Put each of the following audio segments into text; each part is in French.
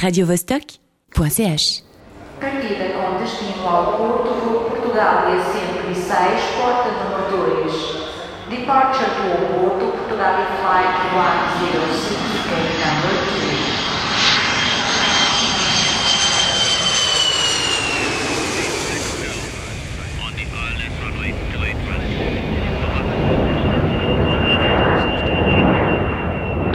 radiovostok.ch Partida com destino ao Porto, voo Portugal e 106, porta número 2. Departure to Porto, Portugal Flight 106, gate number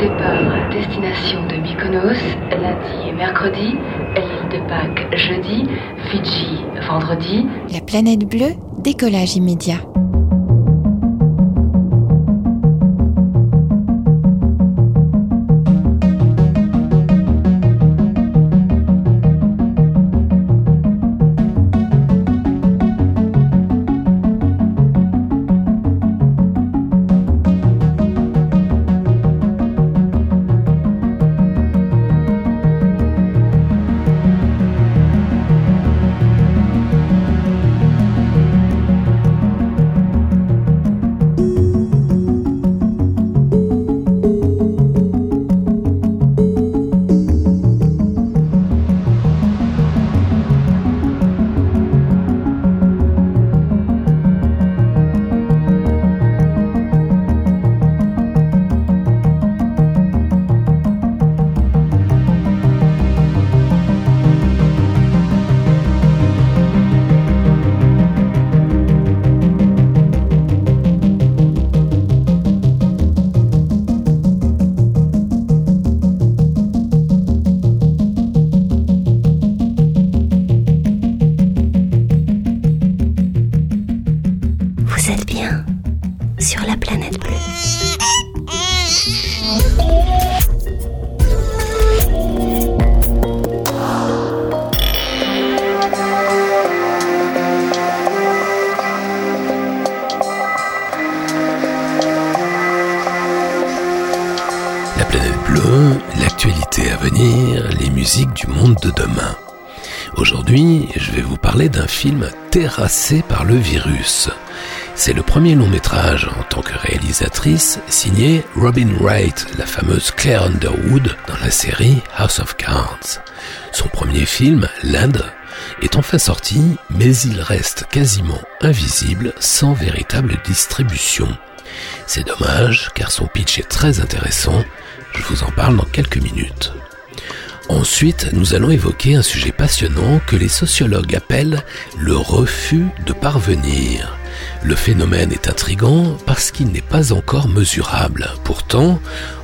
Départ destination de Mykonos, lundi et mercredi, l'île de Pâques jeudi, Fidji vendredi, La planète bleue, décollage immédiat. Par le virus. C'est le premier long métrage en tant que réalisatrice signé Robin Wright, la fameuse Claire Underwood dans la série House of Cards. Son premier film, Land, est enfin sorti, mais il reste quasiment invisible sans véritable distribution. C'est dommage car son pitch est très intéressant, je vous en parle dans quelques minutes. Ensuite, nous allons évoquer un sujet passionnant que les sociologues appellent le refus de parvenir. Le phénomène est intrigant parce qu'il n'est pas encore mesurable. Pourtant,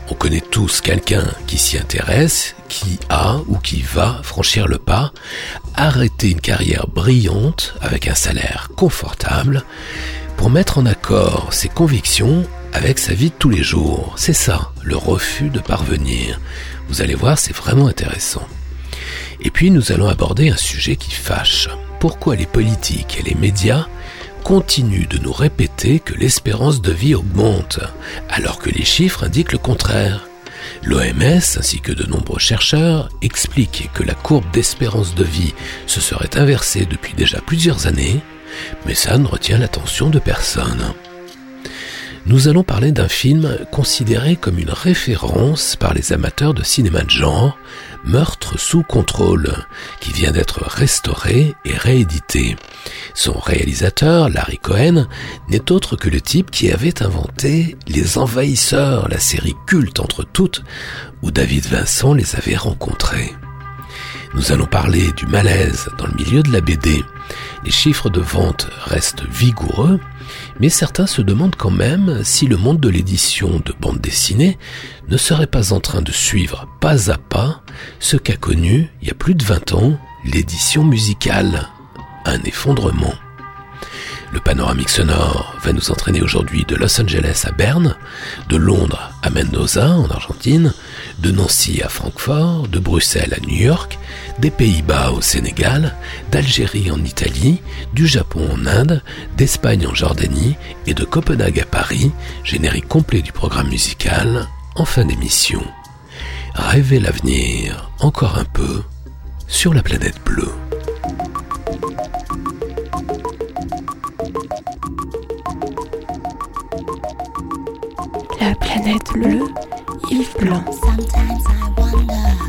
on connaît tous quelqu'un qui s'y intéresse, qui a ou qui va franchir le pas, arrêter une carrière brillante avec un salaire confortable pour mettre en accord ses convictions avec sa vie de tous les jours. C'est ça, le refus de parvenir. Vous allez voir, c'est vraiment intéressant. Et puis nous allons aborder un sujet qui fâche. Pourquoi les politiques et les médias continuent de nous répéter que l'espérance de vie augmente, alors que les chiffres indiquent le contraire? L'OMS ainsi que de nombreux chercheurs expliquent que la courbe d'espérance de vie se serait inversée depuis déjà plusieurs années, mais ça ne retient l'attention de personne nous allons parler d'un film considéré comme une référence par les amateurs de cinéma de genre, Meurtre sous contrôle, qui vient d'être restauré et réédité. Son réalisateur, Larry Cohen, n'est autre que le type qui avait inventé Les Envahisseurs, la série culte entre toutes, où David Vincent les avait rencontrés. Nous allons parler du malaise dans le milieu de la BD. Les chiffres de vente restent vigoureux, mais certains se demandent quand même si le monde de l'édition de bande dessinée ne serait pas en train de suivre pas à pas ce qu'a connu, il y a plus de 20 ans, l'édition musicale. Un effondrement. Le panoramique sonore va nous entraîner aujourd'hui de Los Angeles à Berne, de Londres à Mendoza en Argentine, de Nancy à Francfort, de Bruxelles à New York, des Pays-Bas au Sénégal, d'Algérie en Italie, du Japon en Inde, d'Espagne en Jordanie et de Copenhague à Paris, générique complet du programme musical en fin d'émission. Rêvez l'avenir encore un peu sur la planète bleue. La planète bleue, Yves Blanc.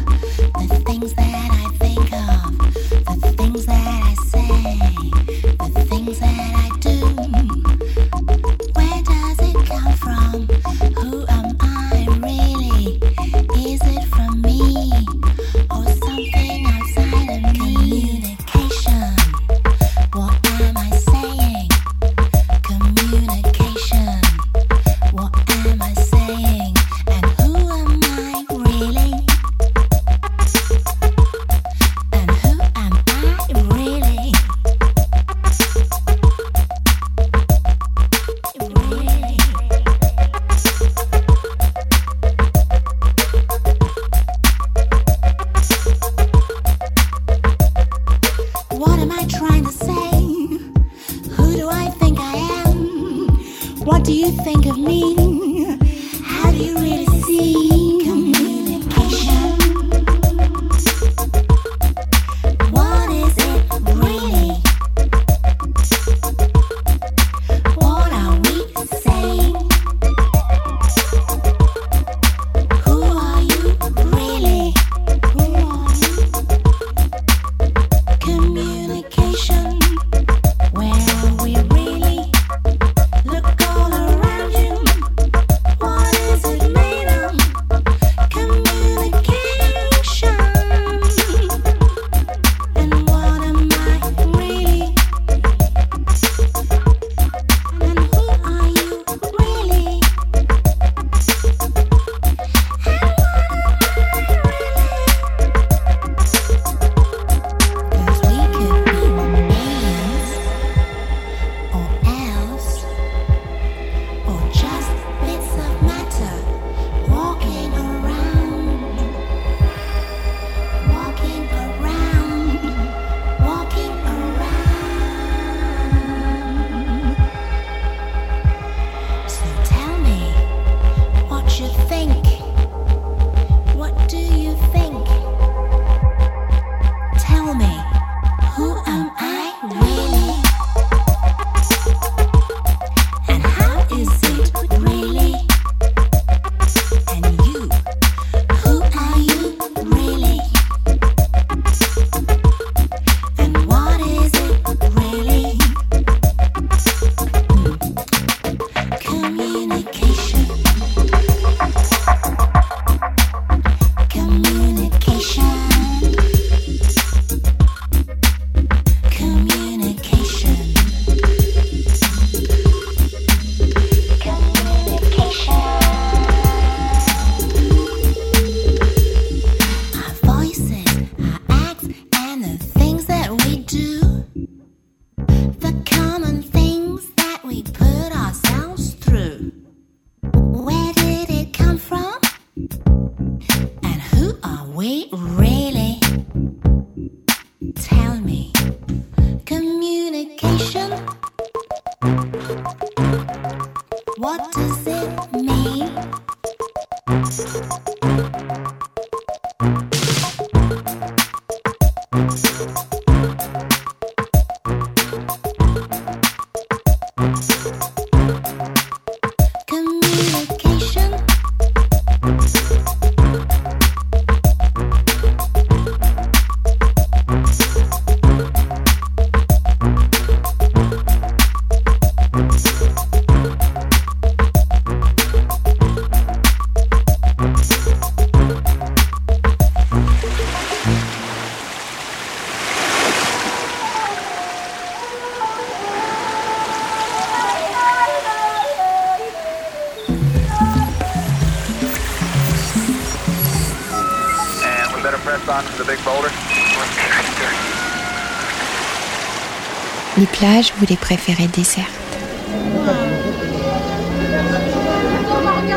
Vous les préférez désertes.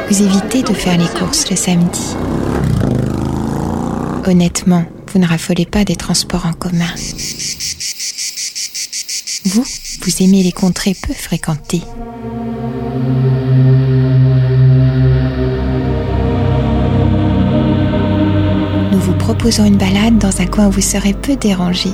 Vous évitez de faire les courses le samedi. Honnêtement, vous ne raffolez pas des transports en commun. Vous, vous aimez les contrées peu fréquentées. Nous vous proposons une balade dans un coin où vous serez peu dérangé.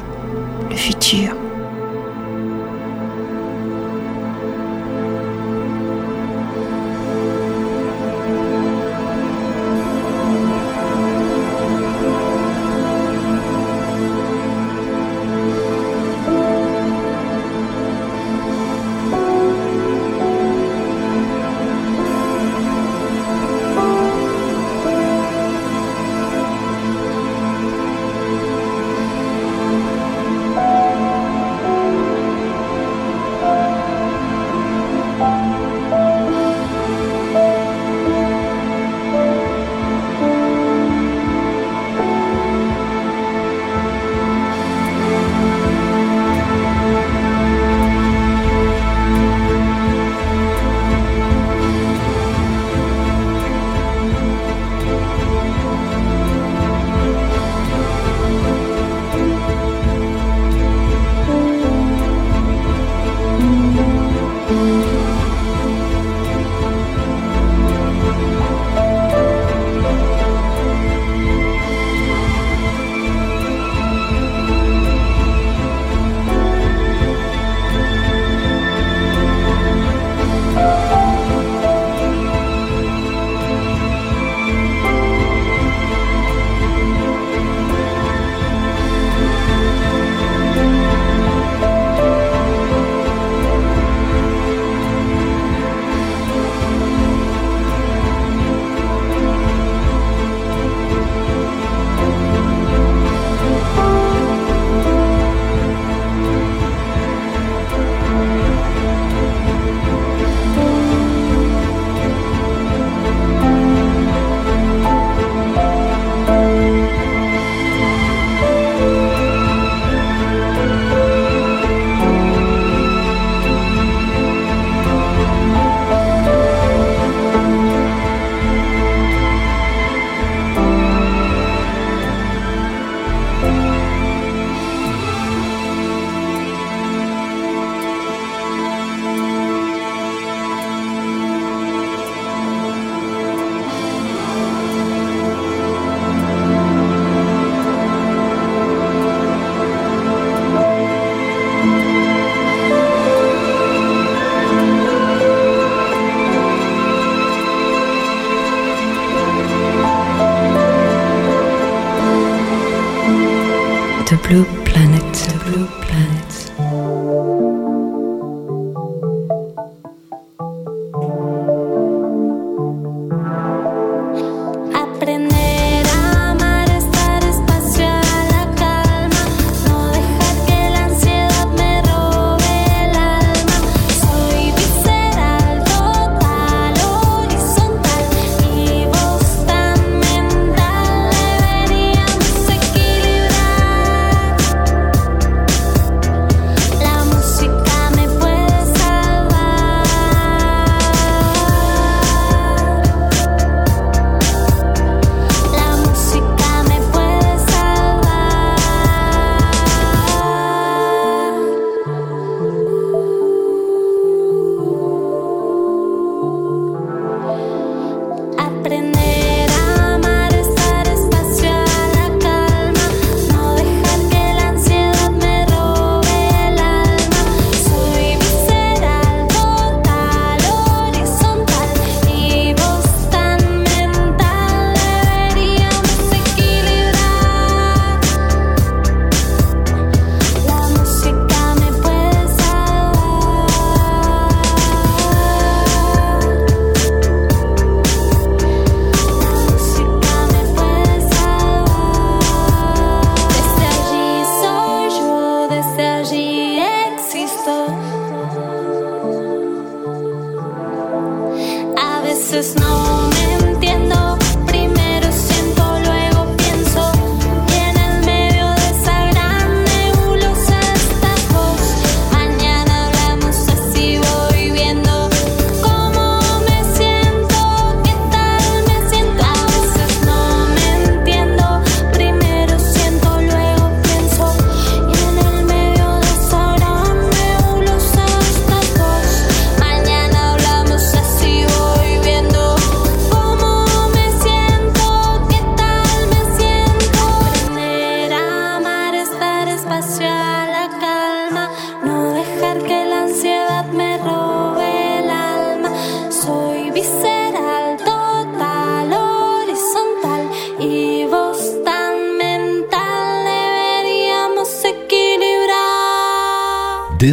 this is not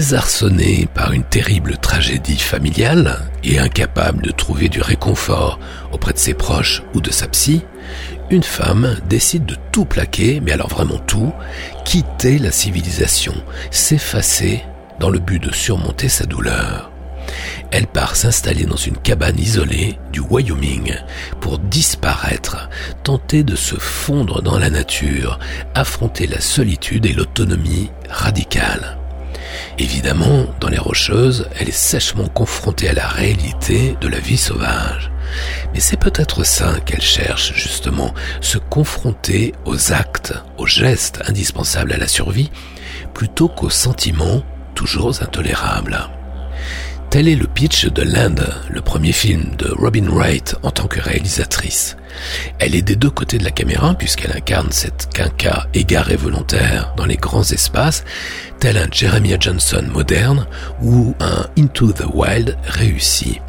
Désarçonné par une terrible tragédie familiale et incapable de trouver du réconfort auprès de ses proches ou de sa psy, une femme décide de tout plaquer, mais alors vraiment tout, quitter la civilisation, s'effacer dans le but de surmonter sa douleur. Elle part s'installer dans une cabane isolée du Wyoming pour disparaître, tenter de se fondre dans la nature, affronter la solitude et l'autonomie radicale. Évidemment, dans les Rocheuses, elle est sèchement confrontée à la réalité de la vie sauvage. Mais c'est peut-être ça qu'elle cherche justement, se confronter aux actes, aux gestes indispensables à la survie, plutôt qu'aux sentiments toujours intolérables. Tel est le pitch de Land, le premier film de Robin Wright en tant que réalisatrice. Elle est des deux côtés de la caméra puisqu'elle incarne cette quinca égarée volontaire dans les grands espaces, tel un Jeremiah Johnson moderne ou un Into the Wild réussi.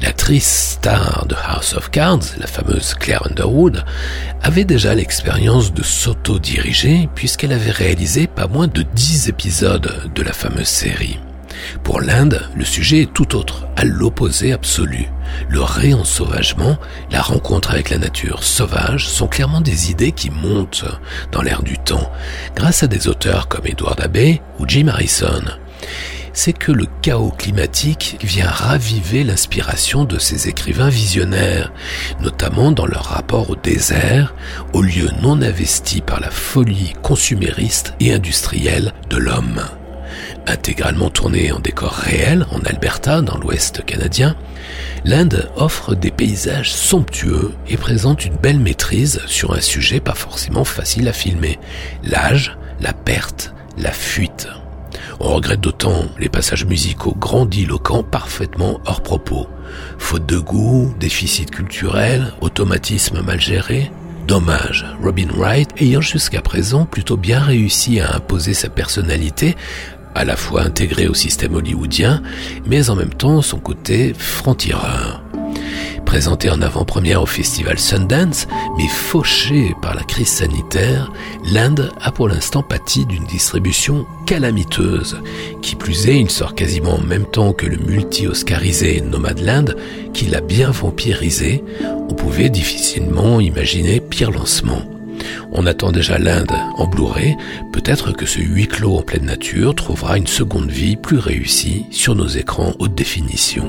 L'actrice star de House of Cards, la fameuse Claire Underwood, avait déjà l'expérience de s'auto-diriger puisqu'elle avait réalisé pas moins de 10 épisodes de la fameuse série. Pour l'Inde, le sujet est tout autre, à l'opposé absolu. Le réensauvagement, la rencontre avec la nature sauvage sont clairement des idées qui montent dans l'air du temps, grâce à des auteurs comme Edward Abbey ou Jim Harrison. C'est que le chaos climatique vient raviver l'inspiration de ces écrivains visionnaires, notamment dans leur rapport au désert, aux lieux non investis par la folie consumériste et industrielle de l'homme intégralement tourné en décor réel en Alberta, dans l'ouest canadien, l'Inde offre des paysages somptueux et présente une belle maîtrise sur un sujet pas forcément facile à filmer, l'âge, la perte, la fuite. On regrette d'autant les passages musicaux grandiloquents parfaitement hors propos. Faute de goût, déficit culturel, automatisme mal géré, Dommage, Robin Wright ayant jusqu'à présent plutôt bien réussi à imposer sa personnalité, à la fois intégrée au système hollywoodien, mais en même temps son côté franc-tireur. Présenté en avant-première au festival Sundance, mais fauché par la crise sanitaire, l'Inde a pour l'instant pâti d'une distribution calamiteuse. Qui plus est, il sort quasiment en même temps que le multi-oscarisé Nomadland, qui l'a bien vampirisé. On pouvait difficilement imaginer pire lancement. On attend déjà l'Inde en Blu-ray, peut-être que ce huis clos en pleine nature trouvera une seconde vie plus réussie sur nos écrans haute définition.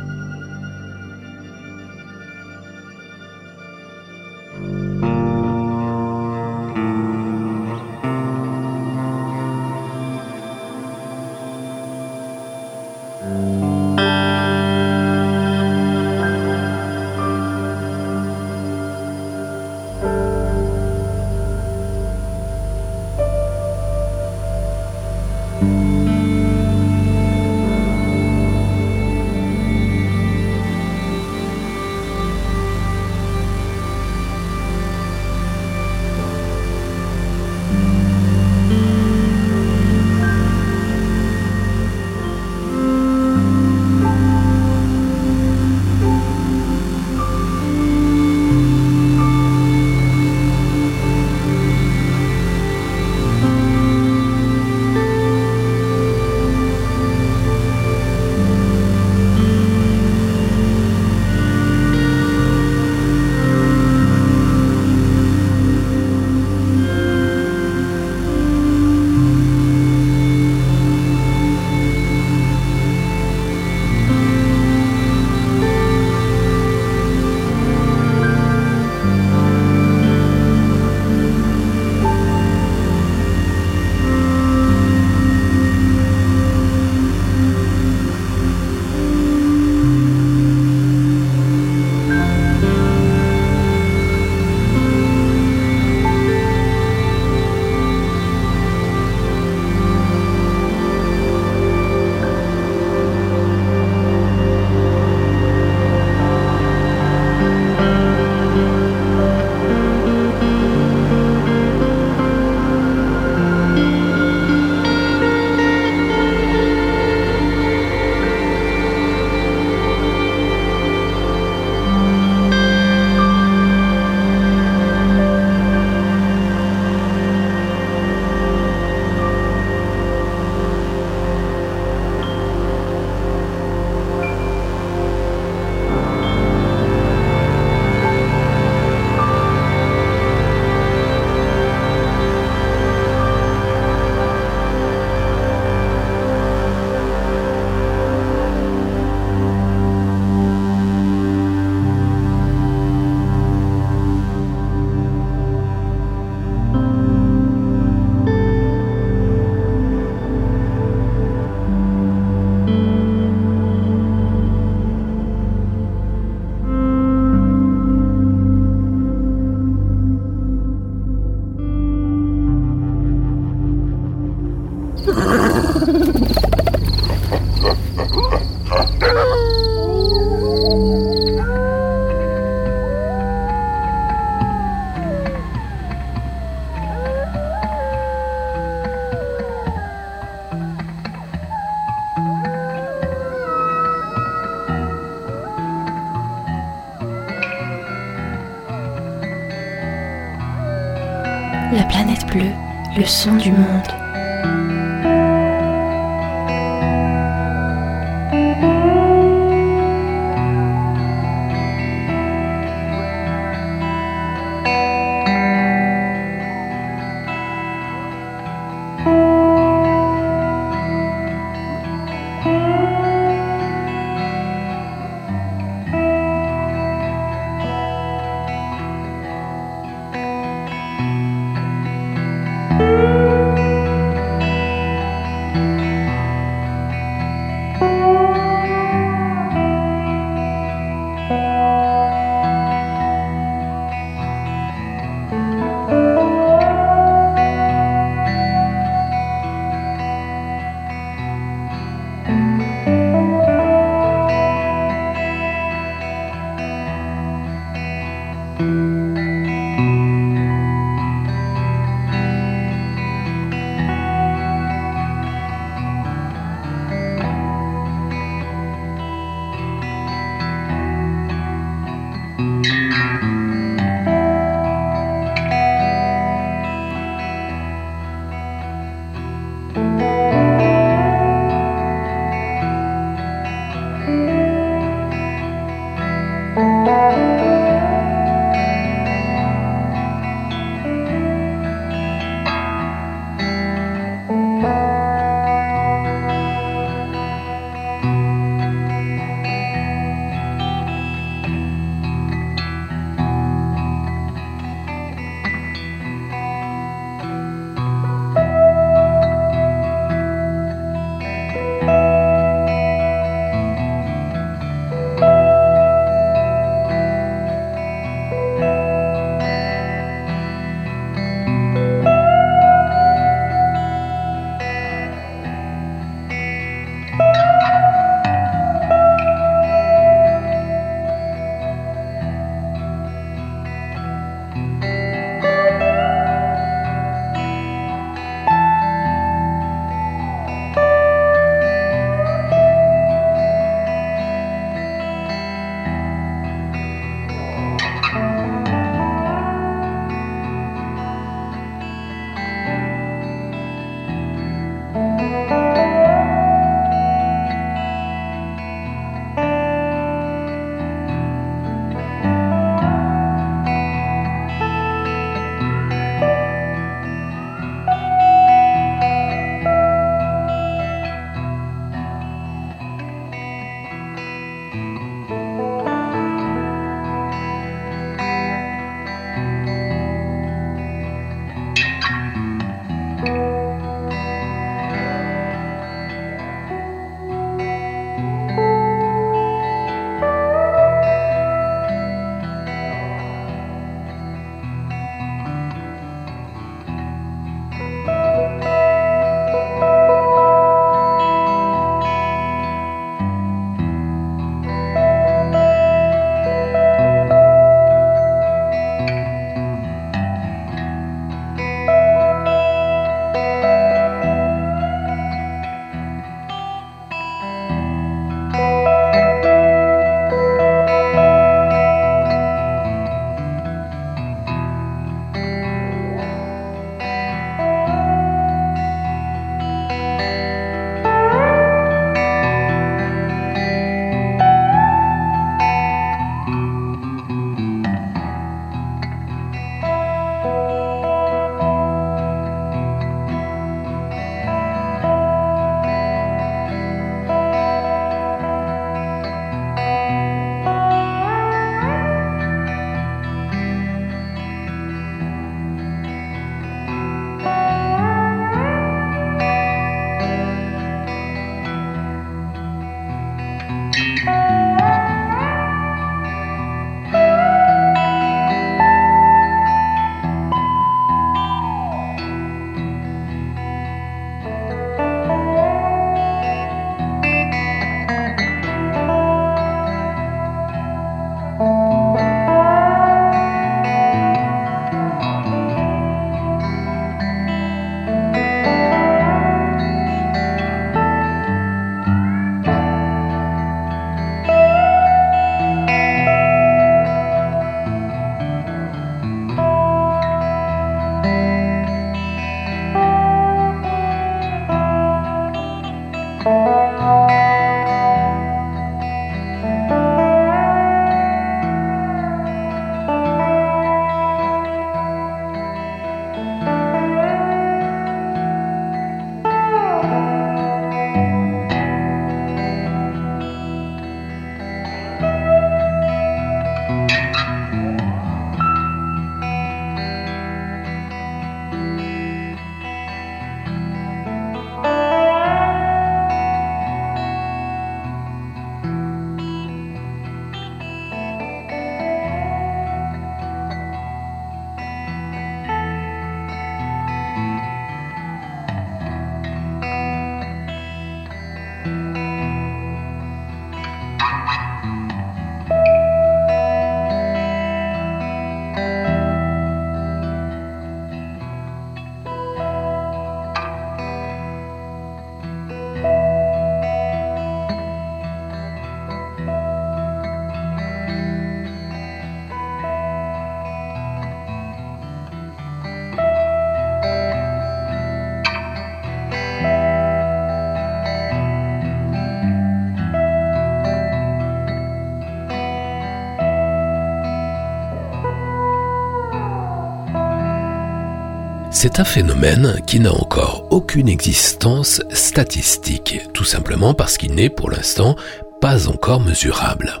C'est un phénomène qui n'a encore aucune existence statistique, tout simplement parce qu'il n'est pour l'instant pas encore mesurable.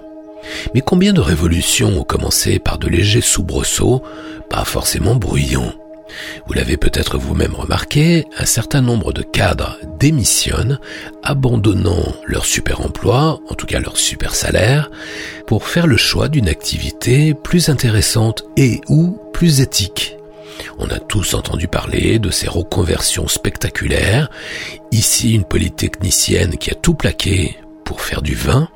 Mais combien de révolutions ont commencé par de légers soubresauts, pas forcément bruyants? Vous l'avez peut-être vous-même remarqué, un certain nombre de cadres démissionnent, abandonnant leur super emploi, en tout cas leur super salaire, pour faire le choix d'une activité plus intéressante et ou plus éthique. On a tous entendu parler de ces reconversions spectaculaires. Ici, une polytechnicienne qui a tout plaqué pour faire du vin,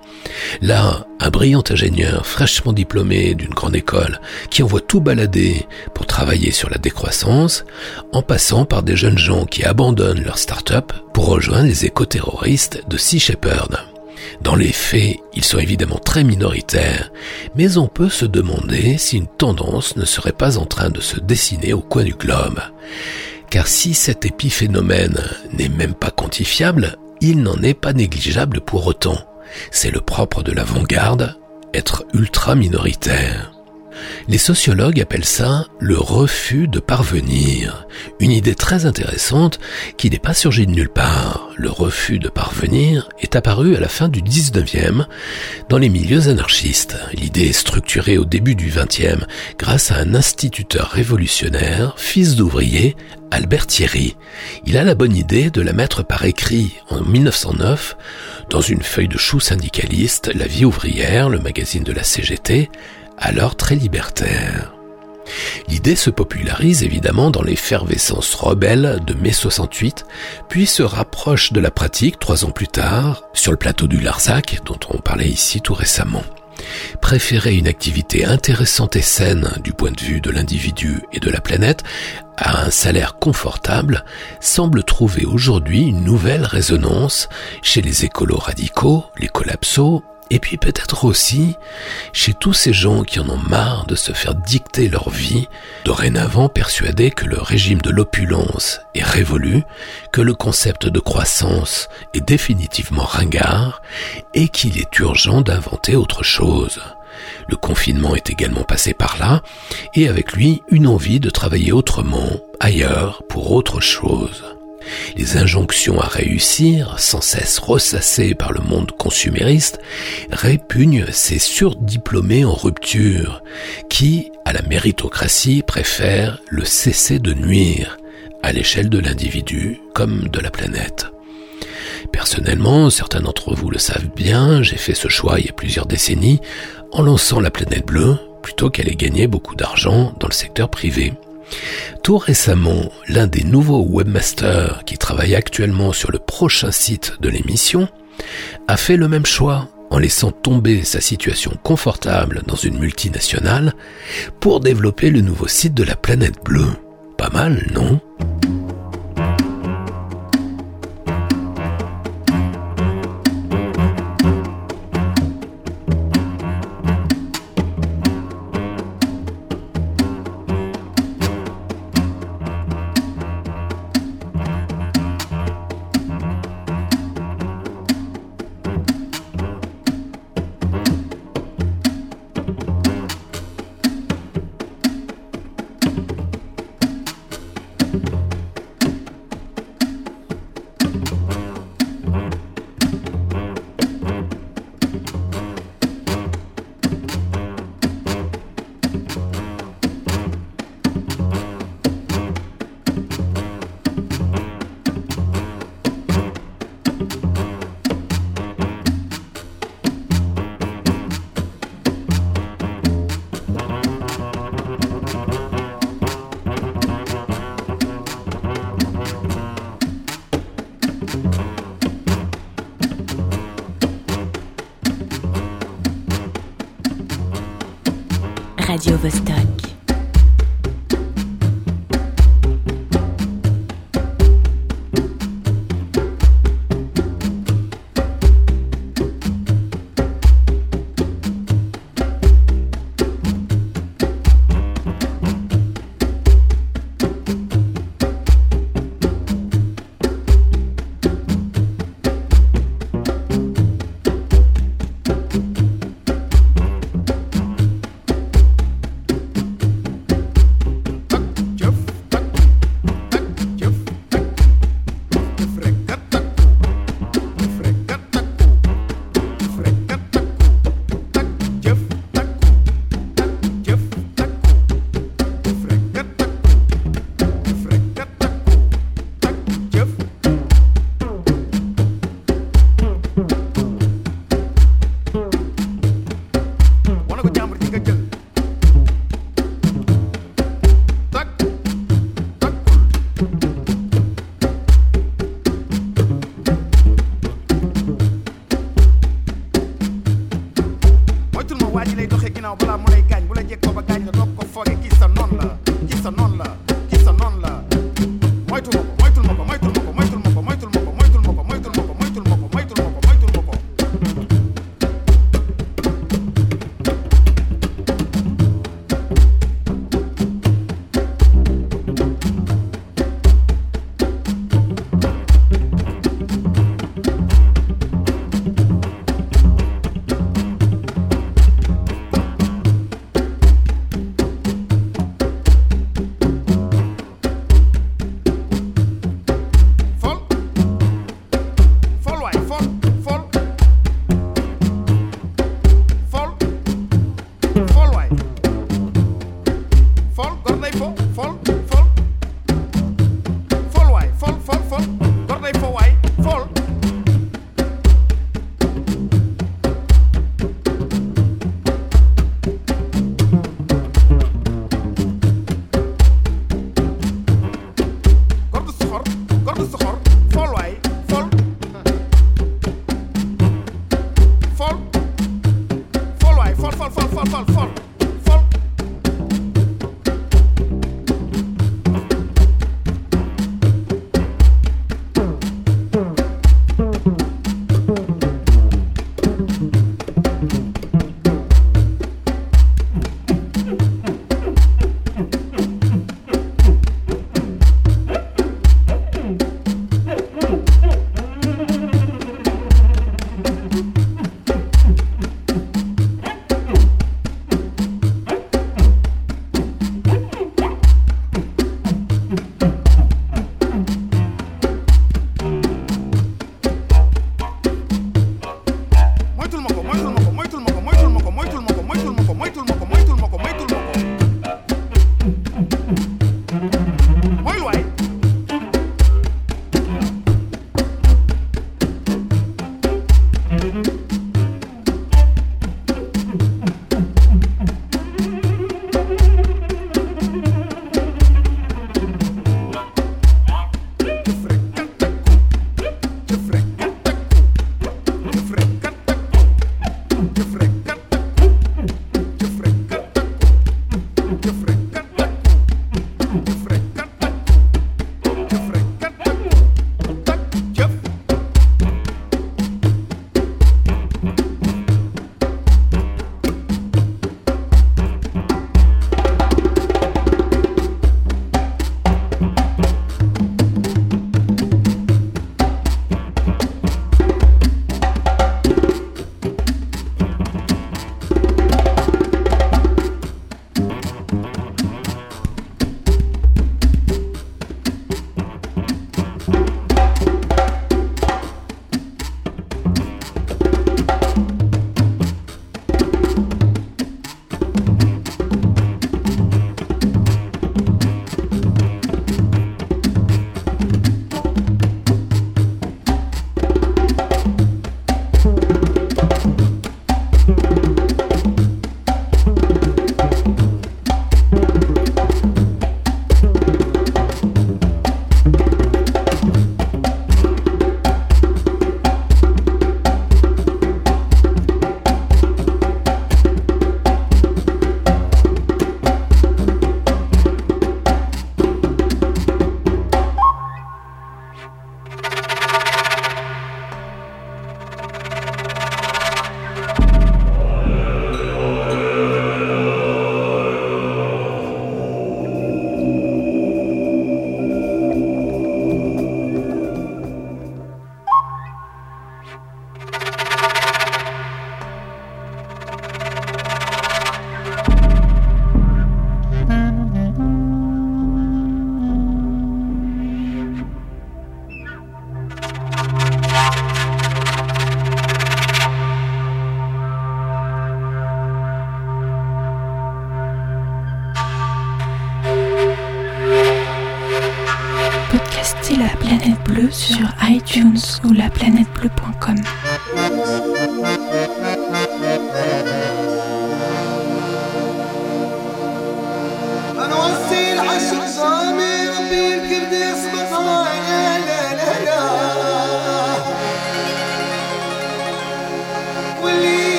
Là, un brillant ingénieur fraîchement diplômé d'une grande école qui envoie tout balader pour travailler sur la décroissance, en passant par des jeunes gens qui abandonnent leur start-up pour rejoindre les éco-terroristes de Sea Shepherd. Dans les faits, ils sont évidemment très minoritaires, mais on peut se demander si une tendance ne serait pas en train de se dessiner au coin du globe. Car si cet épiphénomène n'est même pas quantifiable, il n'en est pas négligeable pour autant. C'est le propre de l'avant-garde, être ultra minoritaire. Les sociologues appellent ça le refus de parvenir, une idée très intéressante qui n'est pas surgie de nulle part. Le refus de parvenir est apparu à la fin du 19e dans les milieux anarchistes. L'idée est structurée au début du 20e grâce à un instituteur révolutionnaire, fils d'ouvrier, Albert Thierry. Il a la bonne idée de la mettre par écrit en 1909 dans une feuille de chou syndicaliste, La vie ouvrière, le magazine de la CGT, alors très libertaire. L'idée se popularise évidemment dans l'effervescence rebelle de mai 68, puis se rapproche de la pratique trois ans plus tard, sur le plateau du Larzac, dont on parlait ici tout récemment. Préférer une activité intéressante et saine du point de vue de l'individu et de la planète à un salaire confortable semble trouver aujourd'hui une nouvelle résonance chez les écolos radicaux, les collapsos et puis peut-être aussi chez tous ces gens qui en ont marre de se faire dicter leur vie, dorénavant persuadés que le régime de l'opulence est révolu, que le concept de croissance est définitivement ringard et qu'il est urgent d'inventer autre chose. Le confinement est également passé par là, et avec lui une envie de travailler autrement, ailleurs, pour autre chose. Les injonctions à réussir, sans cesse ressassées par le monde consumériste, répugnent ces surdiplômés en rupture, qui, à la méritocratie, préfèrent le cesser de nuire, à l'échelle de l'individu comme de la planète. Personnellement, certains d'entre vous le savent bien, j'ai fait ce choix il y a plusieurs décennies en lançant la planète bleue plutôt qu'elle ait gagné beaucoup d'argent dans le secteur privé. Tout récemment, l'un des nouveaux webmasters qui travaille actuellement sur le prochain site de l'émission a fait le même choix en laissant tomber sa situation confortable dans une multinationale pour développer le nouveau site de la planète bleue. Pas mal, non?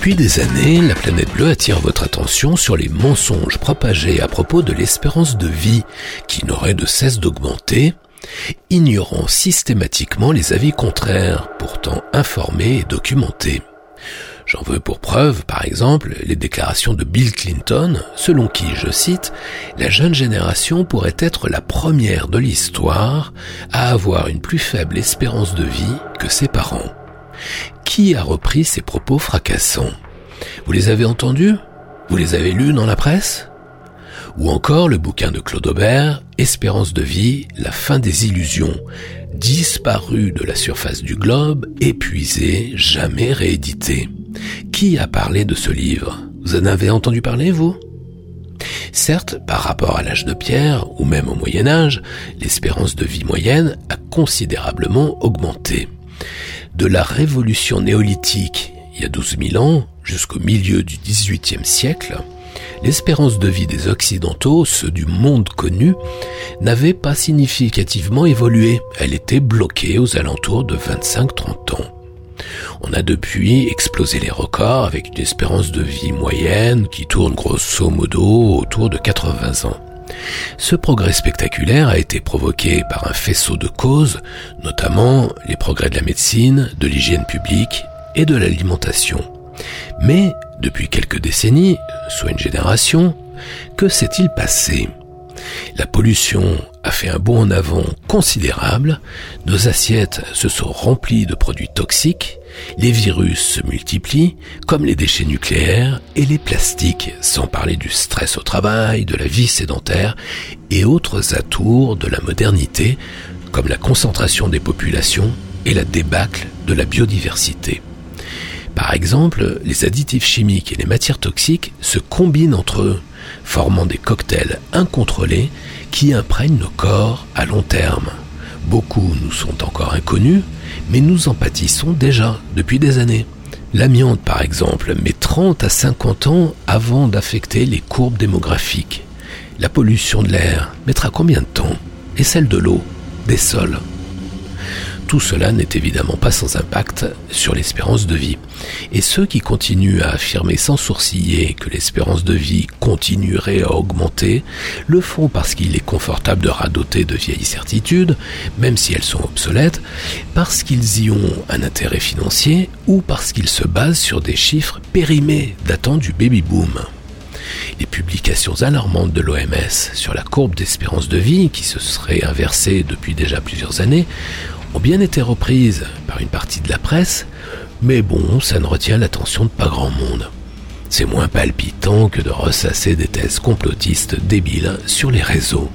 Depuis des années, la planète bleue attire votre attention sur les mensonges propagés à propos de l'espérance de vie, qui n'aurait de cesse d'augmenter, ignorant systématiquement les avis contraires, pourtant informés et documentés. J'en veux pour preuve, par exemple, les déclarations de Bill Clinton, selon qui, je cite, la jeune génération pourrait être la première de l'histoire à avoir une plus faible espérance de vie que ses parents. Qui a repris ces propos fracassants? Vous les avez entendus? Vous les avez lus dans la presse? Ou encore le bouquin de Claude Aubert, Espérance de vie, la fin des illusions, disparu de la surface du globe, épuisé, jamais réédité. Qui a parlé de ce livre? Vous en avez entendu parler, vous? Certes, par rapport à l'âge de pierre, ou même au Moyen Âge, l'espérance de vie moyenne a considérablement augmenté. De la révolution néolithique, il y a 12 000 ans, jusqu'au milieu du XVIIIe siècle, l'espérance de vie des Occidentaux, ceux du monde connu, n'avait pas significativement évolué. Elle était bloquée aux alentours de 25-30 ans. On a depuis explosé les records avec une espérance de vie moyenne qui tourne grosso modo autour de 80 ans. Ce progrès spectaculaire a été provoqué par un faisceau de causes, notamment les progrès de la médecine, de l'hygiène publique et de l'alimentation. Mais depuis quelques décennies, soit une génération, que s'est-il passé? La pollution a fait un bond en avant considérable, nos assiettes se sont remplies de produits toxiques, les virus se multiplient, comme les déchets nucléaires et les plastiques, sans parler du stress au travail, de la vie sédentaire et autres atours de la modernité, comme la concentration des populations et la débâcle de la biodiversité. Par exemple, les additifs chimiques et les matières toxiques se combinent entre eux, formant des cocktails incontrôlés qui imprègnent nos corps à long terme. Beaucoup nous sont encore inconnus, mais nous en pâtissons déjà depuis des années. L'amiante, par exemple, met 30 à 50 ans avant d'affecter les courbes démographiques. La pollution de l'air mettra combien de temps? Et celle de l'eau, des sols? Tout cela n'est évidemment pas sans impact sur l'espérance de vie. Et ceux qui continuent à affirmer sans sourciller que l'espérance de vie continuerait à augmenter, le font parce qu'il est confortable de radoter de vieilles certitudes, même si elles sont obsolètes, parce qu'ils y ont un intérêt financier ou parce qu'ils se basent sur des chiffres périmés datant du baby-boom. Les publications alarmantes de l'OMS sur la courbe d'espérance de vie, qui se serait inversée depuis déjà plusieurs années, ont bien été reprises par une partie de la presse, mais bon, ça ne retient l'attention de pas grand monde. C'est moins palpitant que de ressasser des thèses complotistes débiles sur les réseaux.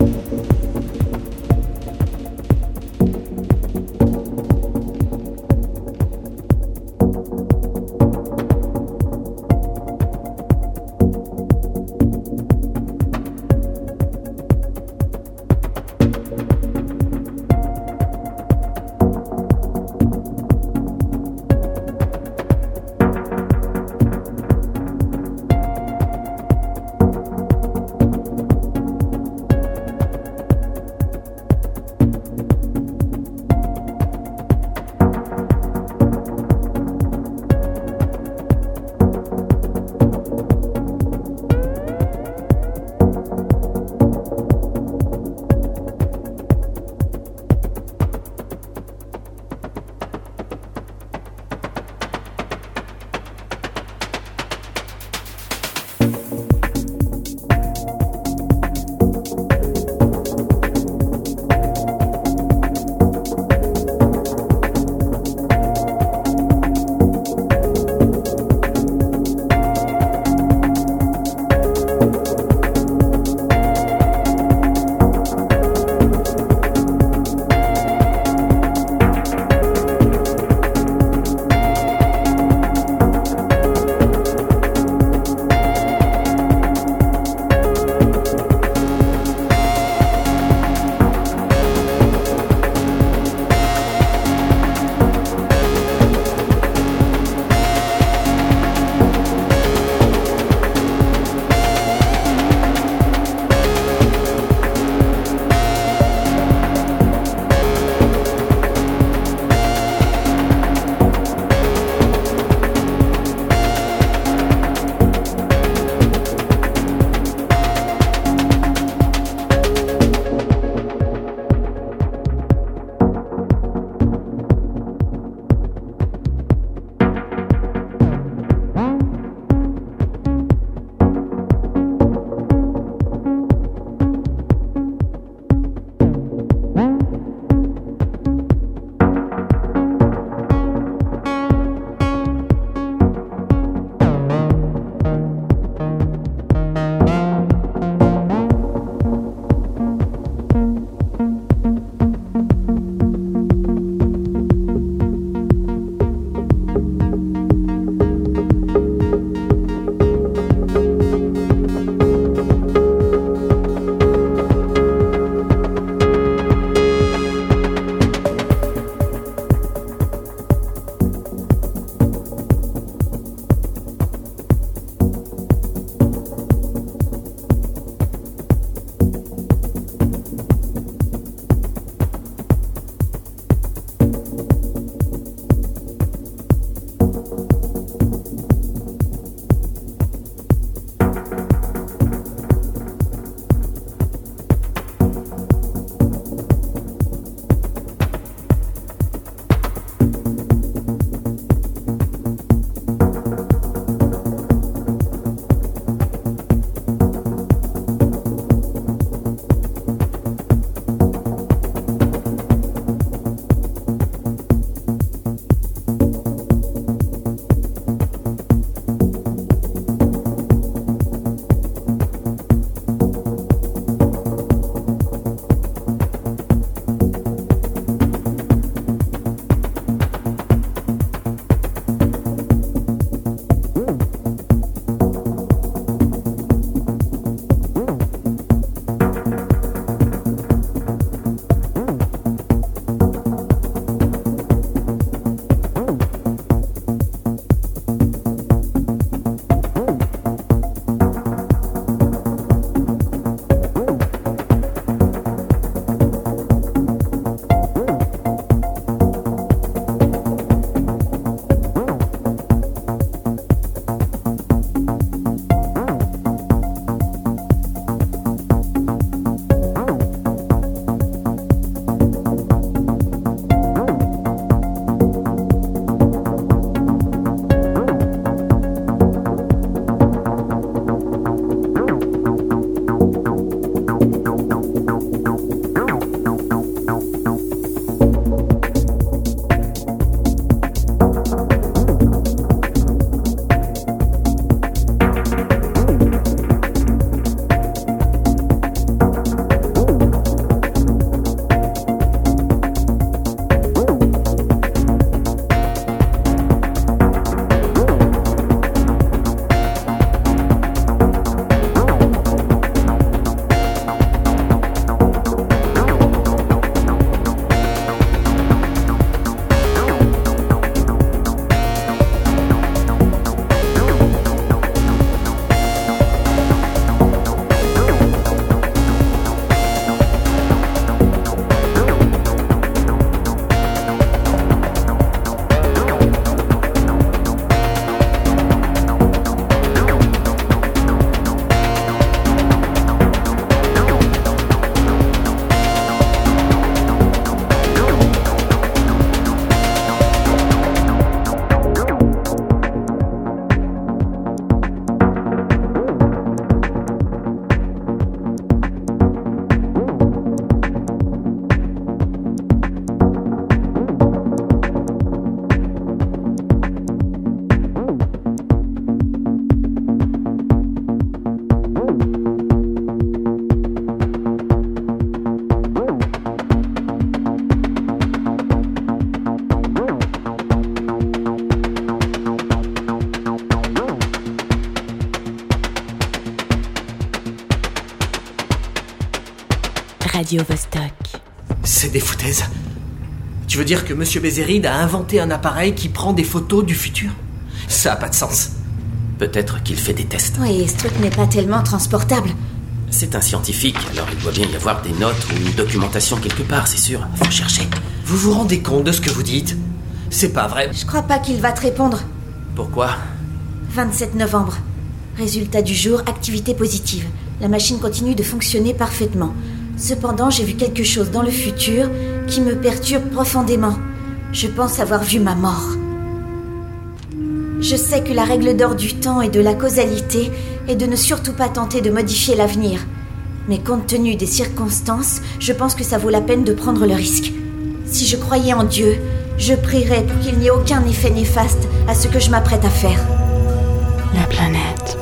Radio Vostok. C'est des foutaises. Tu veux dire que Monsieur Bézéride a inventé un appareil qui prend des photos du futur? Ça a pas de sens. Peut-être qu'il fait des tests. Oui, ce truc n'est pas tellement transportable. C'est un scientifique, alors il doit bien y avoir des notes ou une documentation quelque part, c'est sûr. Faut chercher. Vous vous rendez compte de ce que vous dites? C'est pas vrai. Je crois pas qu'il va te répondre. Pourquoi? 27 novembre. Résultat du jour, activité positive. La machine continue de fonctionner parfaitement. Cependant, j'ai vu quelque chose dans le futur qui me perturbe profondément. Je pense avoir vu ma mort. Je sais que la règle d'or du temps et de la causalité est de ne surtout pas tenter de modifier l'avenir. Mais compte tenu des circonstances, je pense que ça vaut la peine de prendre le risque. Si je croyais en Dieu, je prierais pour qu'il n'y ait aucun effet néfaste à ce que je m'apprête à faire. La planète.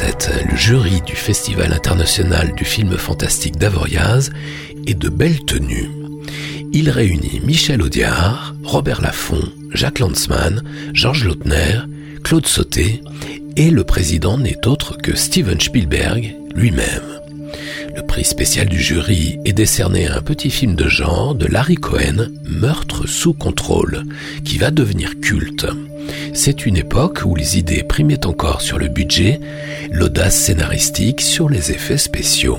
1977, le jury du Festival international du film fantastique d'Avoriaz est de belle tenue. Il réunit Michel Audiard, Robert Laffont, Jacques Lanzmann, Georges Lautner, Claude Sauté et le président n'est autre que Steven Spielberg lui-même. Le prix spécial du jury est décerné à un petit film de genre de Larry Cohen, Meurtre sous contrôle, qui va devenir culte. C'est une époque où les idées primaient encore sur le budget, l'audace scénaristique sur les effets spéciaux.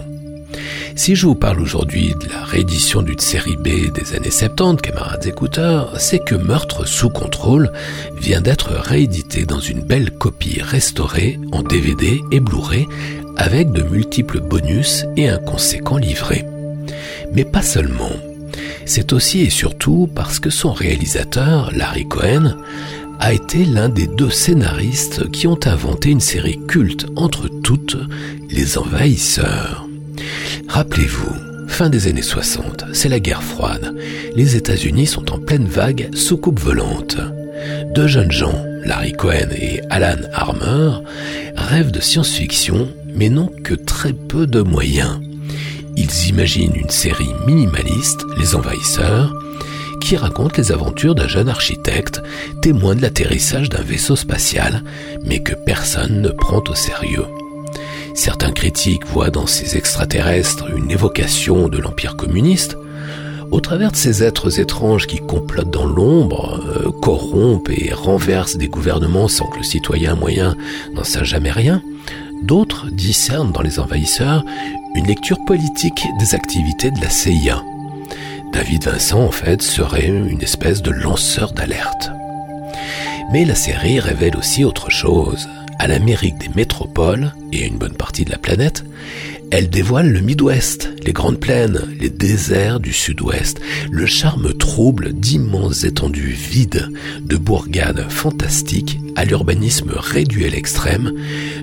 Si je vous parle aujourd'hui de la réédition d'une série B des années 70, camarades écouteurs, c'est que Meurtre sous contrôle vient d'être réédité dans une belle copie restaurée en DVD et Blu-ray avec de multiples bonus et un conséquent livret. Mais pas seulement. C'est aussi et surtout parce que son réalisateur, Larry Cohen, a été l'un des deux scénaristes qui ont inventé une série culte entre toutes, Les Envahisseurs. Rappelez-vous, fin des années 60, c'est la guerre froide. Les États-Unis sont en pleine vague soucoupe volante. Deux jeunes gens, Larry Cohen et Alan Armour, rêvent de science-fiction, mais n'ont que très peu de moyens. Ils imaginent une série minimaliste, Les Envahisseurs, qui raconte les aventures d'un jeune architecte, témoin de l'atterrissage d'un vaisseau spatial, mais que personne ne prend au sérieux. Certains critiques voient dans ces extraterrestres une évocation de l'Empire communiste, au travers de ces êtres étranges qui complotent dans l'ombre, euh, corrompent et renversent des gouvernements sans que le citoyen moyen n'en sache jamais rien, d'autres discernent dans les envahisseurs une lecture politique des activités de la CIA. David Vincent, en fait, serait une espèce de lanceur d'alerte. Mais la série révèle aussi autre chose. À l'Amérique des métropoles, et une bonne partie de la planète, elle dévoile le Midwest, les grandes plaines, les déserts du Sud-Ouest, le charme trouble d'immenses étendues vides, de bourgades fantastiques à l'urbanisme réduit à l'extrême,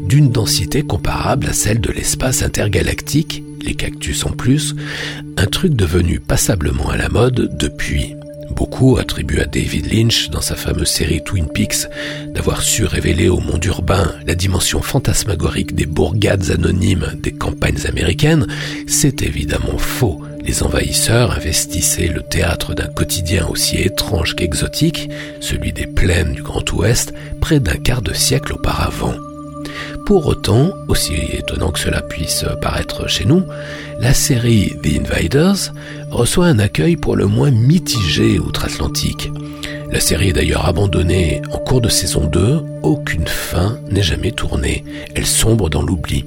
d'une densité comparable à celle de l'espace intergalactique, les cactus en plus, un truc devenu passablement à la mode depuis. Beaucoup attribuent à David Lynch, dans sa fameuse série Twin Peaks, d'avoir su révéler au monde urbain la dimension fantasmagorique des bourgades anonymes des campagnes américaines. C'est évidemment faux. Les envahisseurs investissaient le théâtre d'un quotidien aussi étrange qu'exotique, celui des plaines du Grand Ouest, près d'un quart de siècle auparavant. Pour autant, aussi étonnant que cela puisse paraître chez nous, la série The Invaders reçoit un accueil pour le moins mitigé outre-Atlantique. La série est d'ailleurs abandonnée en cours de saison 2, aucune fin n'est jamais tournée, elle sombre dans l'oubli.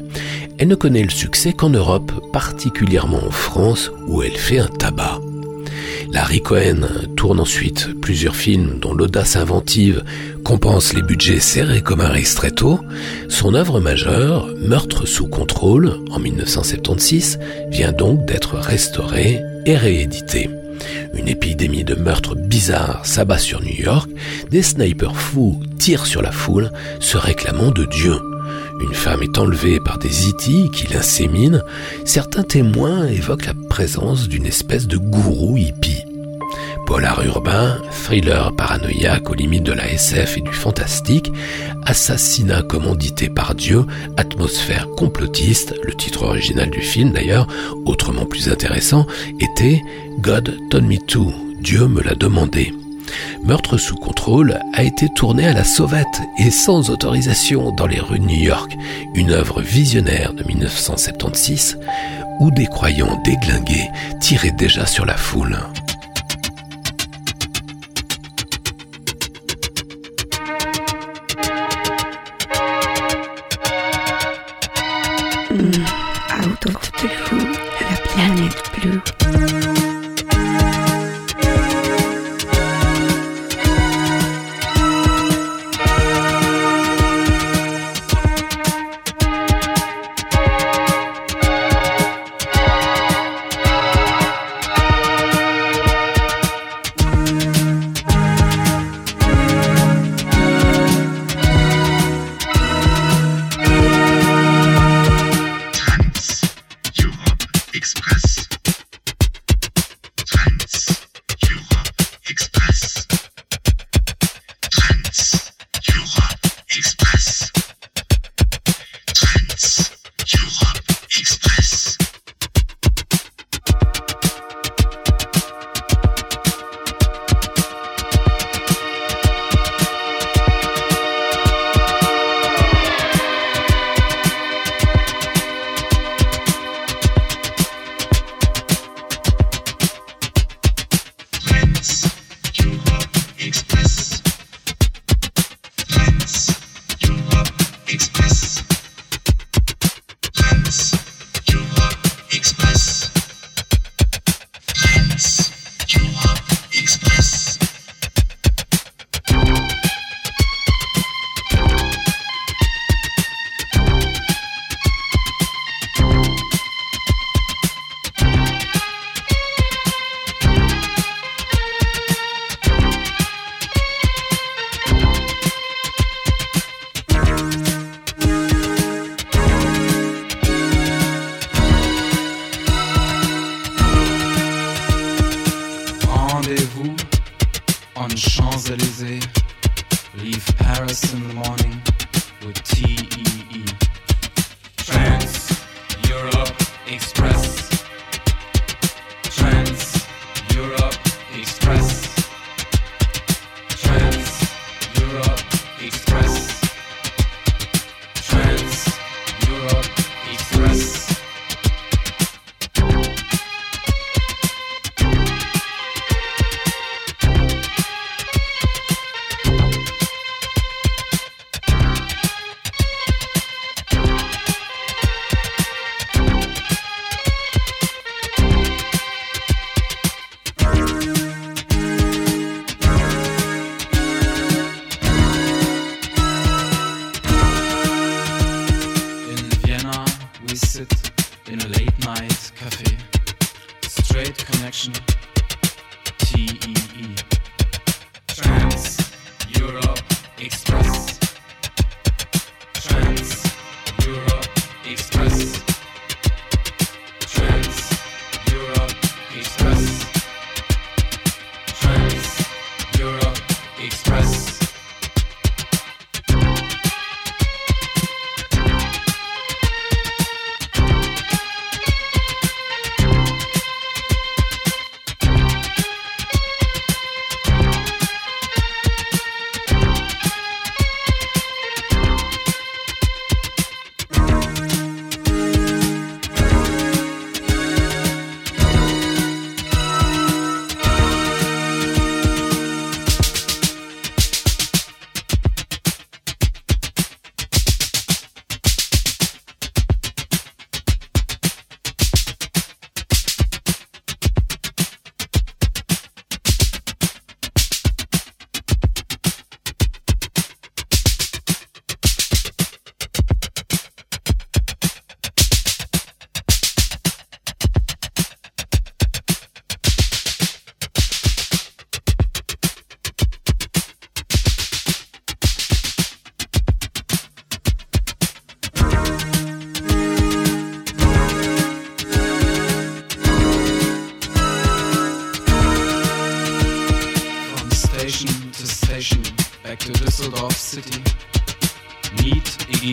Elle ne connaît le succès qu'en Europe, particulièrement en France où elle fait un tabac. Larry Cohen tourne ensuite plusieurs films dont l'audace inventive compense les budgets serrés comme un ristretto. Son œuvre majeure, Meurtre sous contrôle, en 1976, vient donc d'être restaurée et rééditée. Une épidémie de meurtres bizarres s'abat sur New York, des snipers fous tirent sur la foule, se réclamant de Dieu. Une femme est enlevée par des itis qui l'inséminent. Certains témoins évoquent la présence d'une espèce de gourou hippie. Polar urbain, thriller paranoïaque aux limites de la SF et du fantastique, assassinat commandité par Dieu, atmosphère complotiste, le titre original du film d'ailleurs, autrement plus intéressant, était God told me to, Dieu me l'a demandé. Meurtre sous contrôle a été tourné à la sauvette et sans autorisation dans les rues de New York, une œuvre visionnaire de 1976 où des croyants déglingués tiraient déjà sur la foule. Bleue.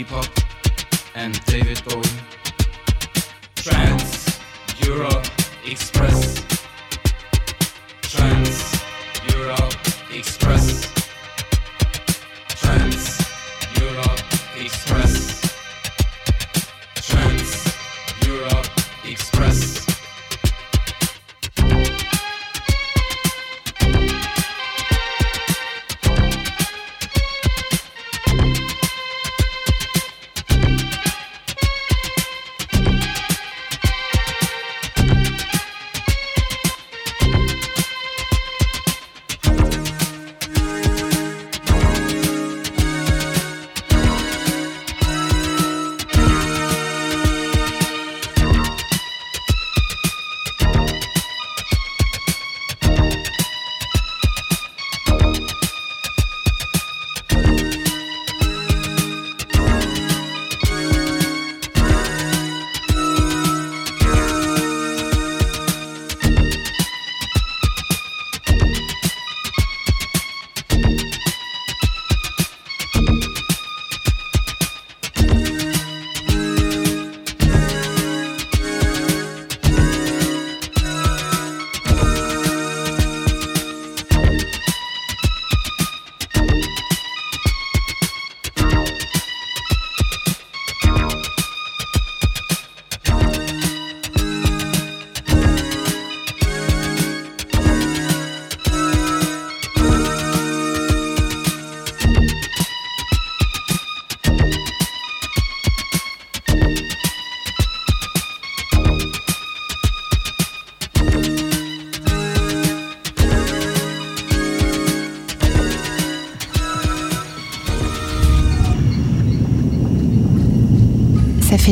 K-pop.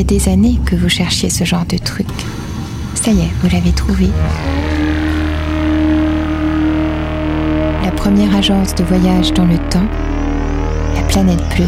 des années que vous cherchiez ce genre de truc. Ça y est, vous l'avez trouvé. La première agence de voyage dans le temps, la planète bleue.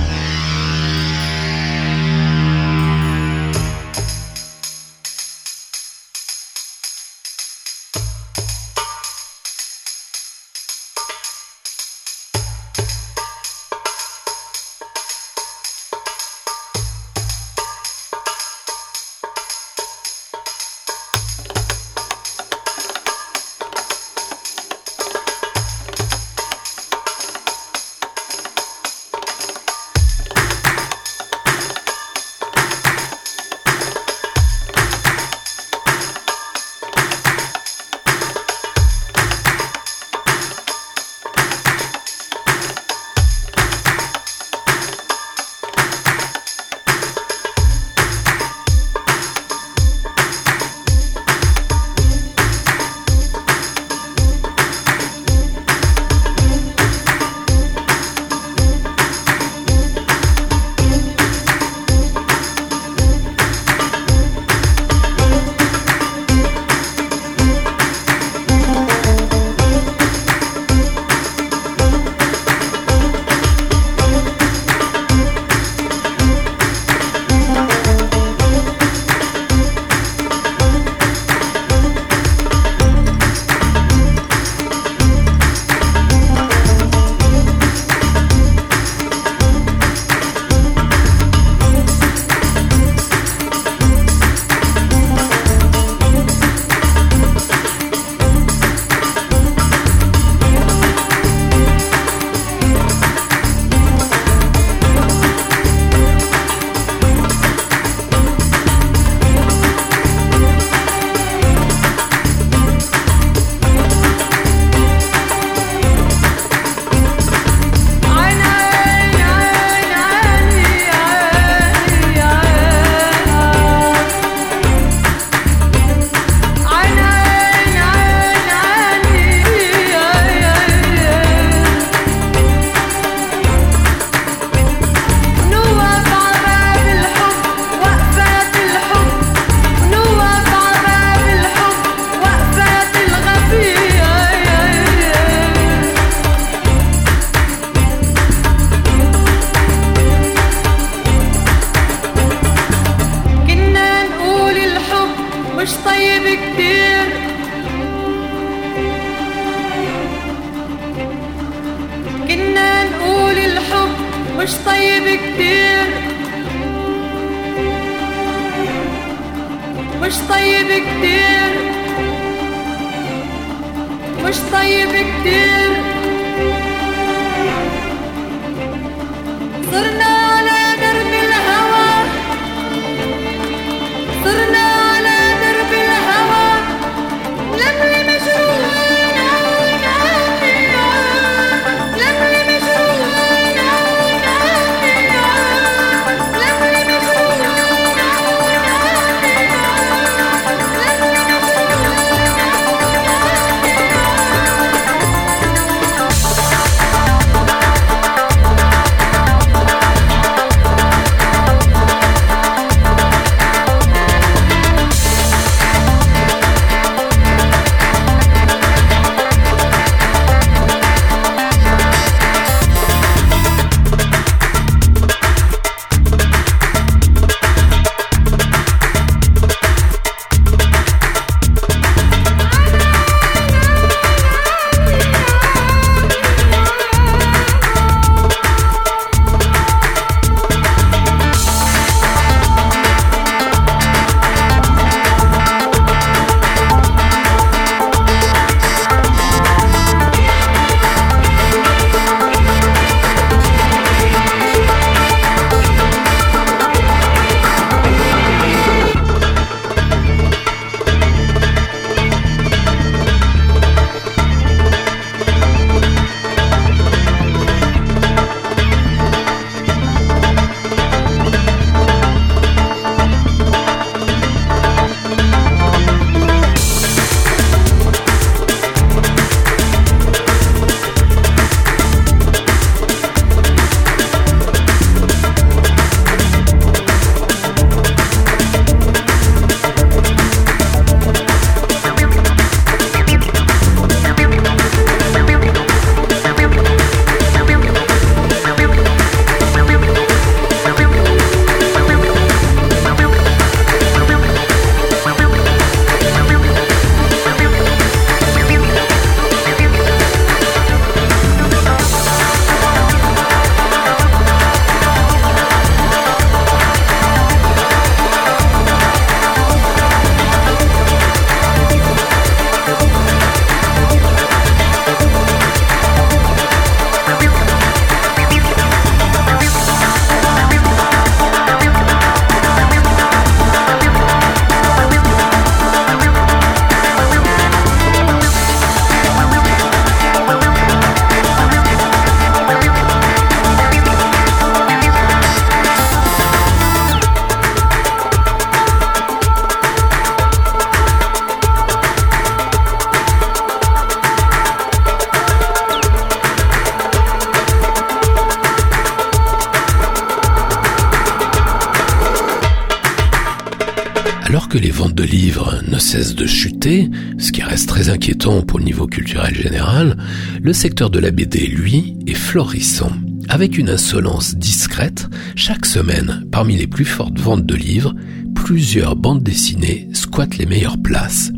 Inquiétant pour le niveau culturel général, le secteur de la BD, lui, est florissant. Avec une insolence discrète, chaque semaine, parmi les plus fortes ventes de livres, plusieurs bandes dessinées squattent les meilleures places.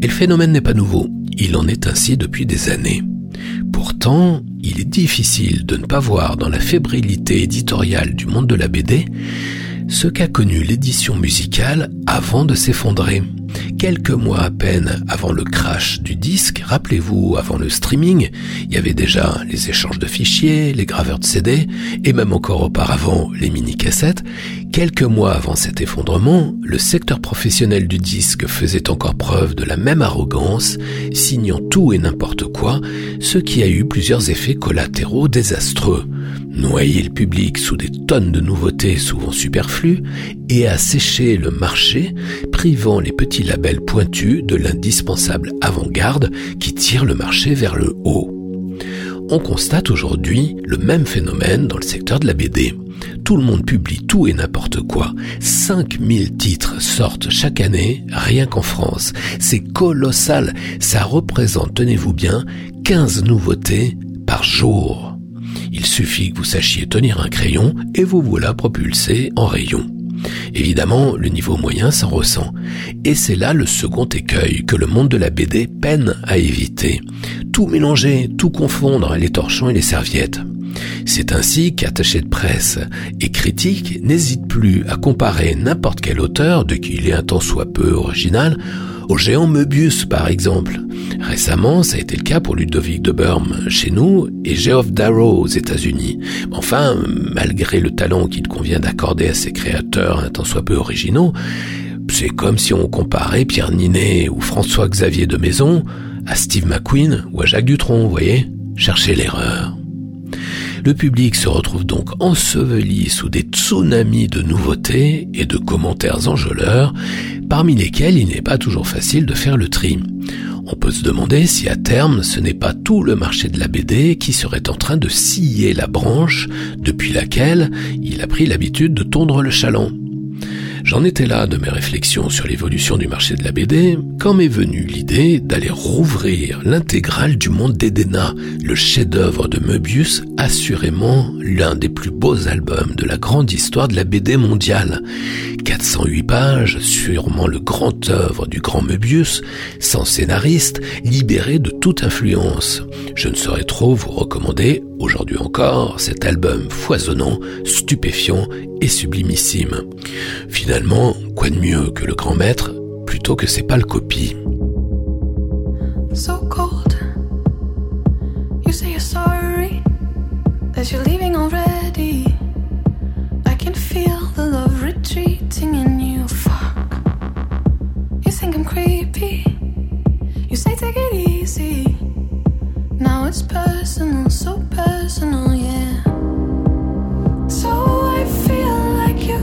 Et le phénomène n'est pas nouveau, il en est ainsi depuis des années. Pourtant, il est difficile de ne pas voir dans la fébrilité éditoriale du monde de la BD ce qu'a connu l'édition musicale avant de s'effondrer. Quelques mois à peine avant le crash du disque, rappelez-vous, avant le streaming, il y avait déjà les échanges de fichiers, les graveurs de CD, et même encore auparavant les mini-cassettes. Quelques mois avant cet effondrement, le secteur professionnel du disque faisait encore preuve de la même arrogance, signant tout et n'importe quoi, ce qui a eu plusieurs effets collatéraux désastreux noyer le public sous des tonnes de nouveautés souvent superflues et assécher le marché, privant les petits labels pointus de l'indispensable avant-garde qui tire le marché vers le haut. On constate aujourd'hui le même phénomène dans le secteur de la BD. Tout le monde publie tout et n'importe quoi. 5000 titres sortent chaque année, rien qu'en France. C'est colossal. Ça représente, tenez-vous bien, 15 nouveautés par jour. Il suffit que vous sachiez tenir un crayon et vous voilà propulsé en rayon. Évidemment, le niveau moyen s'en ressent. Et c'est là le second écueil que le monde de la BD peine à éviter. Tout mélanger, tout confondre, les torchons et les serviettes. C'est ainsi qu'attachés de presse et critiques n'hésitent plus à comparer n'importe quel auteur, de qui il est un tant soit peu original, au géant Möbius par exemple. Récemment, ça a été le cas pour Ludovic de Burm chez nous et Geoff Darrow aux États-Unis. Enfin, malgré le talent qu'il convient d'accorder à ces créateurs un tant soit peu originaux, c'est comme si on comparait Pierre Ninet ou François-Xavier de Maison à Steve McQueen ou à Jacques Dutronc, vous voyez? Cherchez l'erreur. Le public se retrouve donc enseveli sous des tsunamis de nouveautés et de commentaires enjôleurs, parmi lesquels il n'est pas toujours facile de faire le tri. On peut se demander si à terme ce n'est pas tout le marché de la BD qui serait en train de scier la branche depuis laquelle il a pris l'habitude de tondre le chaland. J'en étais là de mes réflexions sur l'évolution du marché de la BD quand m'est venue l'idée d'aller rouvrir l'intégrale du monde d'Edena, le chef-d'œuvre de Möbius, assurément l'un des plus beaux albums de la grande histoire de la BD mondiale. 408 pages, sûrement le grand œuvre du grand Möbius, sans scénariste, libéré de toute influence. Je ne saurais trop vous recommander, aujourd'hui encore, cet album foisonnant, stupéfiant et sublimissime. Quoi de mieux que le grand maître plutôt que ses pâles copies? So cold. You say you're sorry that you're leaving already. I can feel the love retreating in you. Fuck. You think I'm creepy. You say take it easy. Now it's personal, so personal, yeah. So I feel like you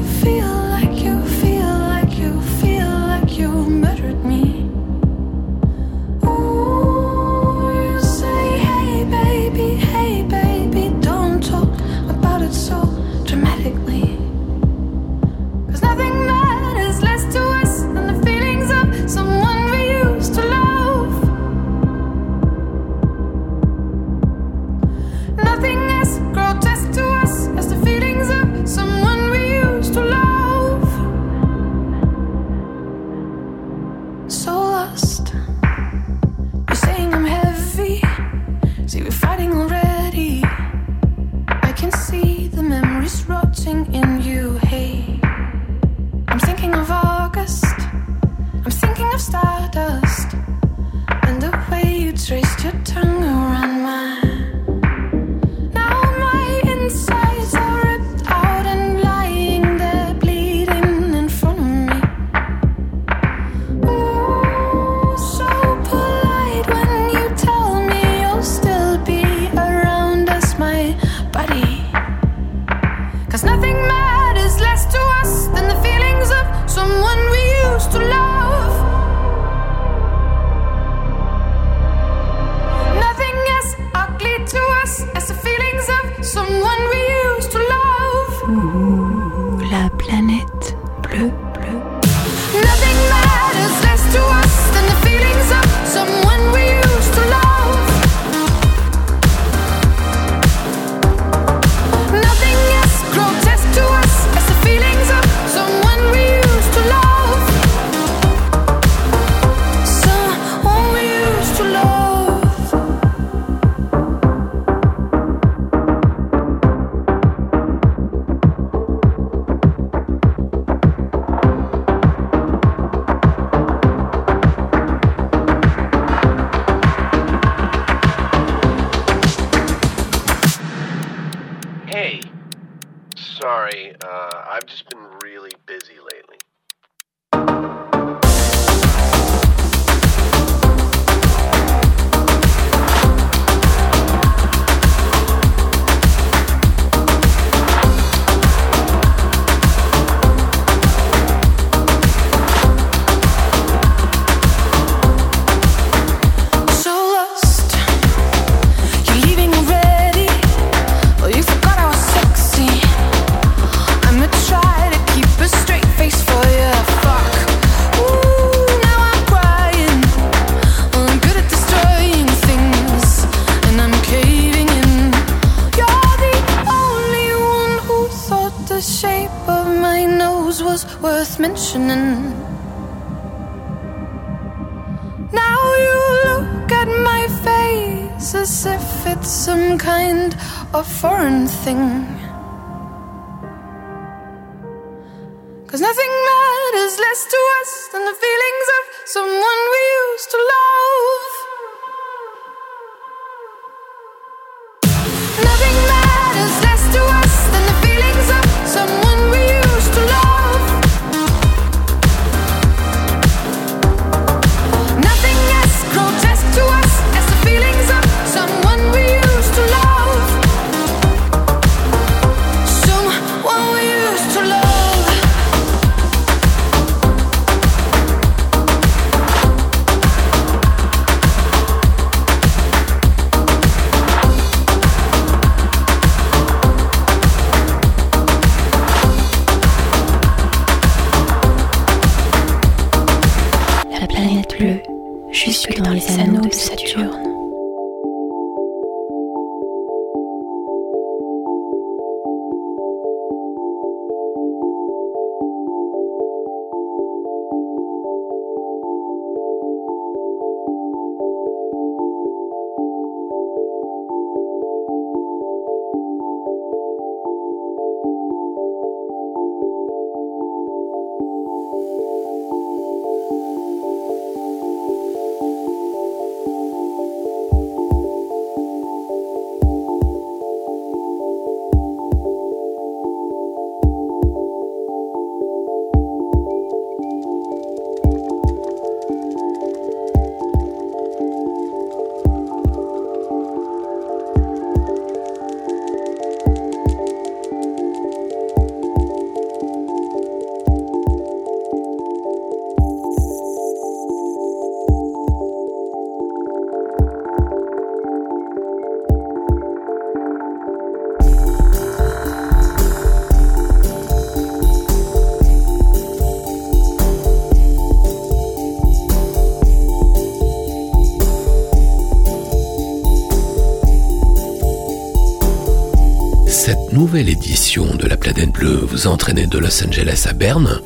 nouvelle édition de la planète bleue vous a entraîné de Los Angeles à Berne,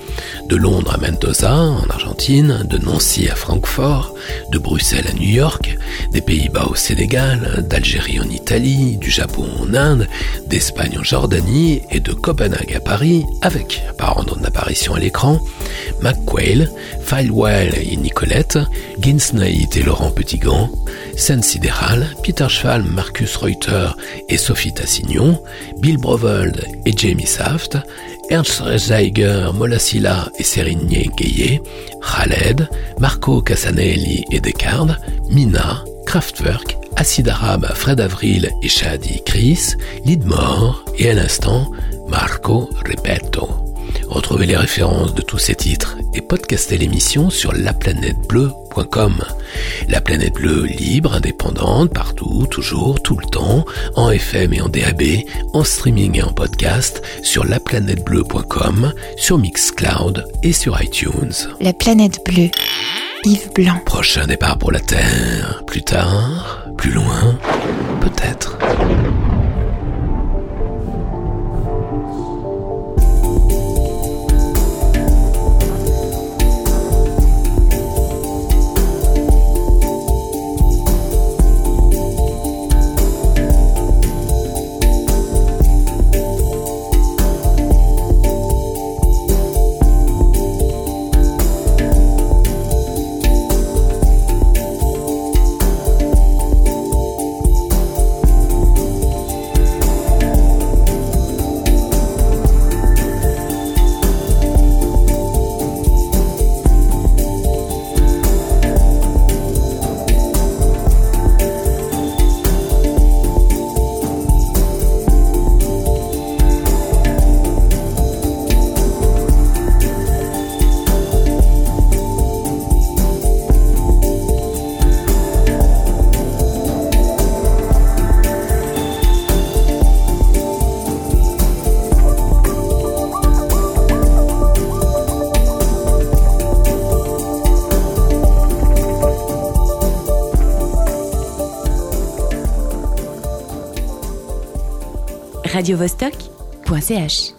de Londres à Mendoza en Argentine, de Nancy à Francfort, de Bruxelles à New York, des Pays-Bas au Sénégal, d'Algérie en Italie, du Japon en Inde, d'Espagne en Jordanie et de Copenhague à Paris avec, par ordre d'apparition à l'écran, McQuail, Filewell et Nicolette, Ginsnait et Laurent Petitgant, Scène Sidéral, Peter Schwalm, Marcus Reuter et Sophie Tassignon, Bill Brovold et Jamie Saft, Ernst Zeiger, Molasila et Sérigné Gayet, Khaled, Marco Cassanelli et Descartes, Mina, Kraftwerk, Acid Arabe, Fred Avril et Shadi Chris, Lidmore et à l'instant Marco Repetto. Retrouvez les références de tous ces titres et podcastez l'émission sur laplanètebleu.com. La planète bleue libre, indépendante, partout, toujours, tout le temps, en FM et en DAB, en streaming et en podcast, sur laplanètebleu.com, sur Mixcloud et sur iTunes. La planète bleue. Yves Blanc. Prochain départ pour la Terre, plus tard, plus loin, peut-être. radiovostok.ch